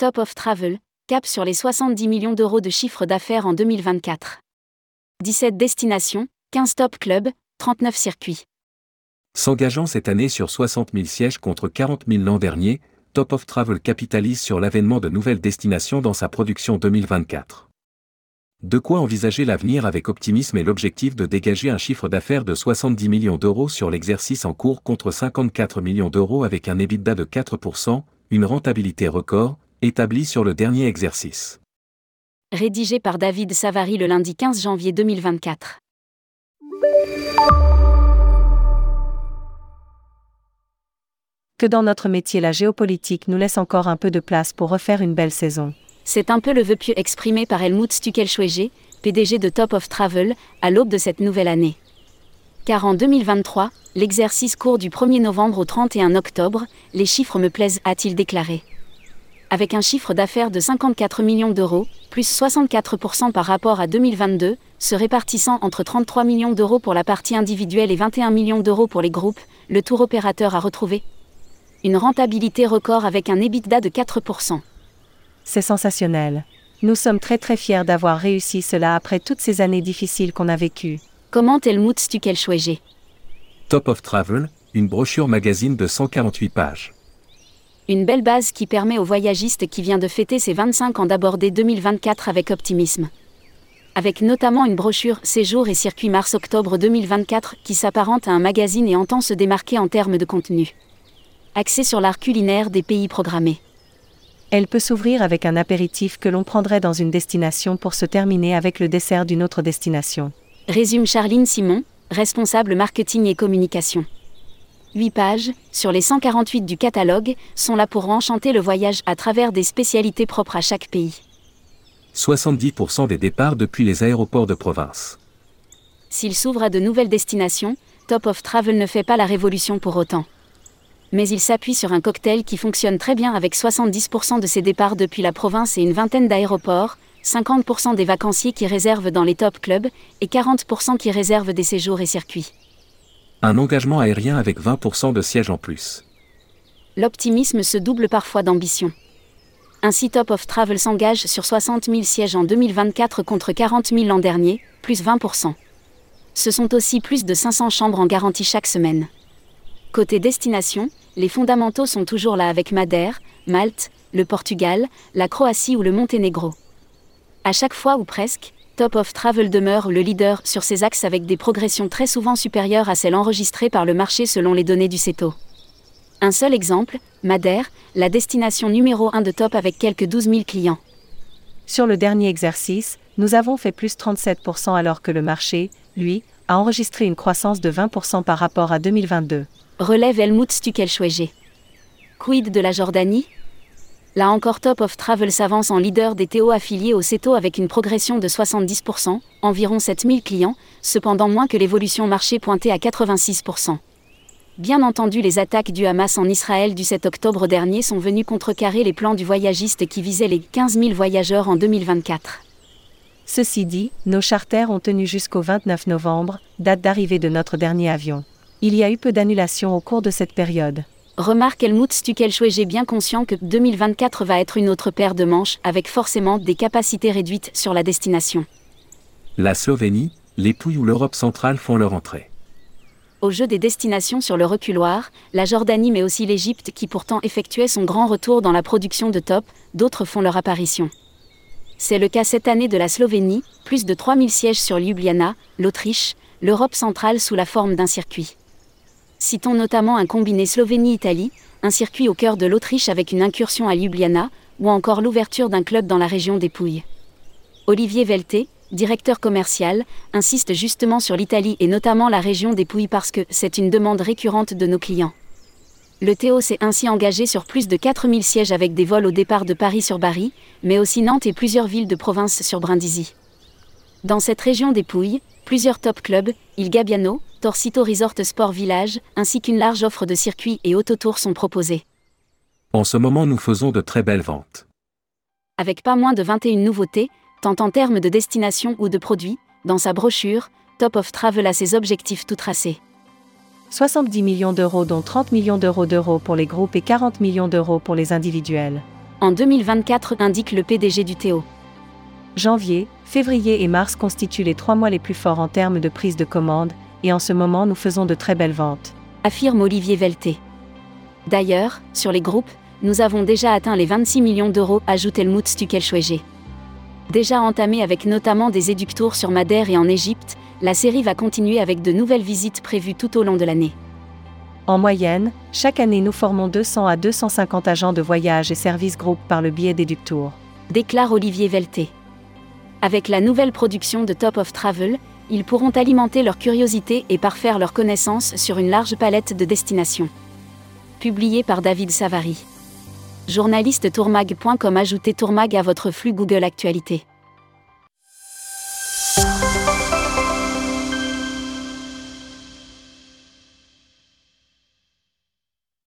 Top of Travel, cap sur les 70 millions d'euros de chiffre d'affaires en 2024. 17 destinations, 15 top clubs, 39 circuits. S'engageant cette année sur 60 000 sièges contre 40 000 l'an dernier, Top of Travel capitalise sur l'avènement de nouvelles destinations dans sa production 2024. De quoi envisager l'avenir avec optimisme et l'objectif de dégager un chiffre d'affaires de 70 millions d'euros sur l'exercice en cours contre 54 millions d'euros avec un EBITDA de 4%, une rentabilité record, établie sur le dernier exercice. Rédigé par David Savary le lundi 15 janvier 2024. Que dans notre métier la géopolitique nous laisse encore un peu de place pour refaire une belle saison. C'est un peu le vœu pieux exprimé par Helmut Stuckelschwege, PDG de Top of Travel, à l'aube de cette nouvelle année. Car en 2023, l'exercice court du 1er novembre au 31 octobre, les chiffres me plaisent, a-t-il déclaré. Avec un chiffre d'affaires de 54 millions d'euros, plus 64% par rapport à 2022, se répartissant entre 33 millions d'euros pour la partie individuelle et 21 millions d'euros pour les groupes, le tour opérateur a retrouvé une rentabilité record avec un EBITDA de 4%. C'est sensationnel. Nous sommes très très fiers d'avoir réussi cela après toutes ces années difficiles qu'on a vécues. Comment Helmut Stuckelschwege Top of Travel, une brochure magazine de 148 pages. Une belle base qui permet au voyagiste qui vient de fêter ses 25 ans d'aborder 2024 avec optimisme. Avec notamment une brochure Séjour et circuit mars-octobre 2024 qui s'apparente à un magazine et entend se démarquer en termes de contenu. Axé sur l'art culinaire des pays programmés. Elle peut s'ouvrir avec un apéritif que l'on prendrait dans une destination pour se terminer avec le dessert d'une autre destination. Résume Charline Simon, responsable marketing et communication. 8 pages, sur les 148 du catalogue, sont là pour enchanter le voyage à travers des spécialités propres à chaque pays. 70% des départs depuis les aéroports de province. S'il s'ouvre à de nouvelles destinations, Top of Travel ne fait pas la révolution pour autant. Mais il s'appuie sur un cocktail qui fonctionne très bien avec 70% de ses départs depuis la province et une vingtaine d'aéroports, 50% des vacanciers qui réservent dans les top clubs et 40% qui réservent des séjours et circuits. Un engagement aérien avec 20% de sièges en plus. L'optimisme se double parfois d'ambition. Ainsi Top of Travel s'engage sur 60 000 sièges en 2024 contre 40 000 l'an dernier, plus 20%. Ce sont aussi plus de 500 chambres en garantie chaque semaine. Côté destination, les fondamentaux sont toujours là avec Madère, Malte, le Portugal, la Croatie ou le Monténégro. À chaque fois ou presque, Top of Travel demeure le leader sur ces axes avec des progressions très souvent supérieures à celles enregistrées par le marché selon les données du CETO. Un seul exemple, Madère, la destination numéro 1 de Top avec quelques 12 000 clients. Sur le dernier exercice, nous avons fait plus 37% alors que le marché, lui, a enregistré une croissance de 20% par rapport à 2022. Relève Helmut Stuckelschwege. Quid de la Jordanie? Là encore Top of Travel s'avance en leader des TO affiliés au CETO avec une progression de 70%, environ 7000 clients, cependant moins que l'évolution marché pointée à 86%. Bien entendu, les attaques du Hamas en Israël du 7 octobre dernier sont venues contrecarrer les plans du voyagiste qui visait les 15 000 voyageurs en 2024. Ceci dit, nos charters ont tenu jusqu'au 29 novembre, date d'arrivée de notre dernier avion. Il y a eu peu d'annulations au cours de cette période. Remarque Helmut Stuckelschwege bien conscient que 2024 va être une autre paire de manches avec forcément des capacités réduites sur la destination. La Slovénie, les Pouilles ou l'Europe centrale font leur entrée. Au jeu des destinations sur le reculoir, la Jordanie mais aussi l'Égypte qui pourtant effectuait son grand retour dans la production de top, d'autres font leur apparition. C'est le cas cette année de la Slovénie, plus de 3000 sièges sur Ljubljana, l'Autriche, l'Europe centrale sous la forme d'un circuit. Citons notamment un combiné Slovénie-Italie, un circuit au cœur de l'Autriche avec une incursion à Ljubljana, ou encore l'ouverture d'un club dans la région des Pouilles. Olivier Velté, directeur commercial, insiste justement sur l'Italie et notamment la région des Pouilles parce que c'est une demande récurrente de nos clients. Le Théo s'est ainsi engagé sur plus de 4000 sièges avec des vols au départ de Paris sur Bari, mais aussi Nantes et plusieurs villes de province sur Brindisi. Dans cette région des Pouilles, plusieurs top clubs, Il Gabbiano, Torcito Resort Sport Village, ainsi qu'une large offre de circuits et autotours sont proposés. En ce moment, nous faisons de très belles ventes. Avec pas moins de 21 nouveautés, tant en termes de destination ou de produits, dans sa brochure, Top of Travel a ses objectifs tout tracés. 70 millions d'euros dont 30 millions d'euros d'euros pour les groupes et 40 millions d'euros pour les individuels. en 2024, indique le PDG du Théo. Janvier, février et mars constituent les trois mois les plus forts en termes de prise de commande, et en ce moment nous faisons de très belles ventes. Affirme Olivier Velté. D'ailleurs, sur les groupes, nous avons déjà atteint les 26 millions d'euros, ajoute Helmut Stuckelschwege. Déjà entamé avec notamment des éductours sur Madère et en Égypte, la série va continuer avec de nouvelles visites prévues tout au long de l'année. En moyenne, chaque année nous formons 200 à 250 agents de voyage et services groupes par le biais d'Éductours. Déclare Olivier Velté. Avec la nouvelle production de Top of Travel, ils pourront alimenter leur curiosité et parfaire leurs connaissances sur une large palette de destinations. Publié par David Savary. Journaliste tourmag.com Ajoutez Tourmag à votre flux Google Actualité.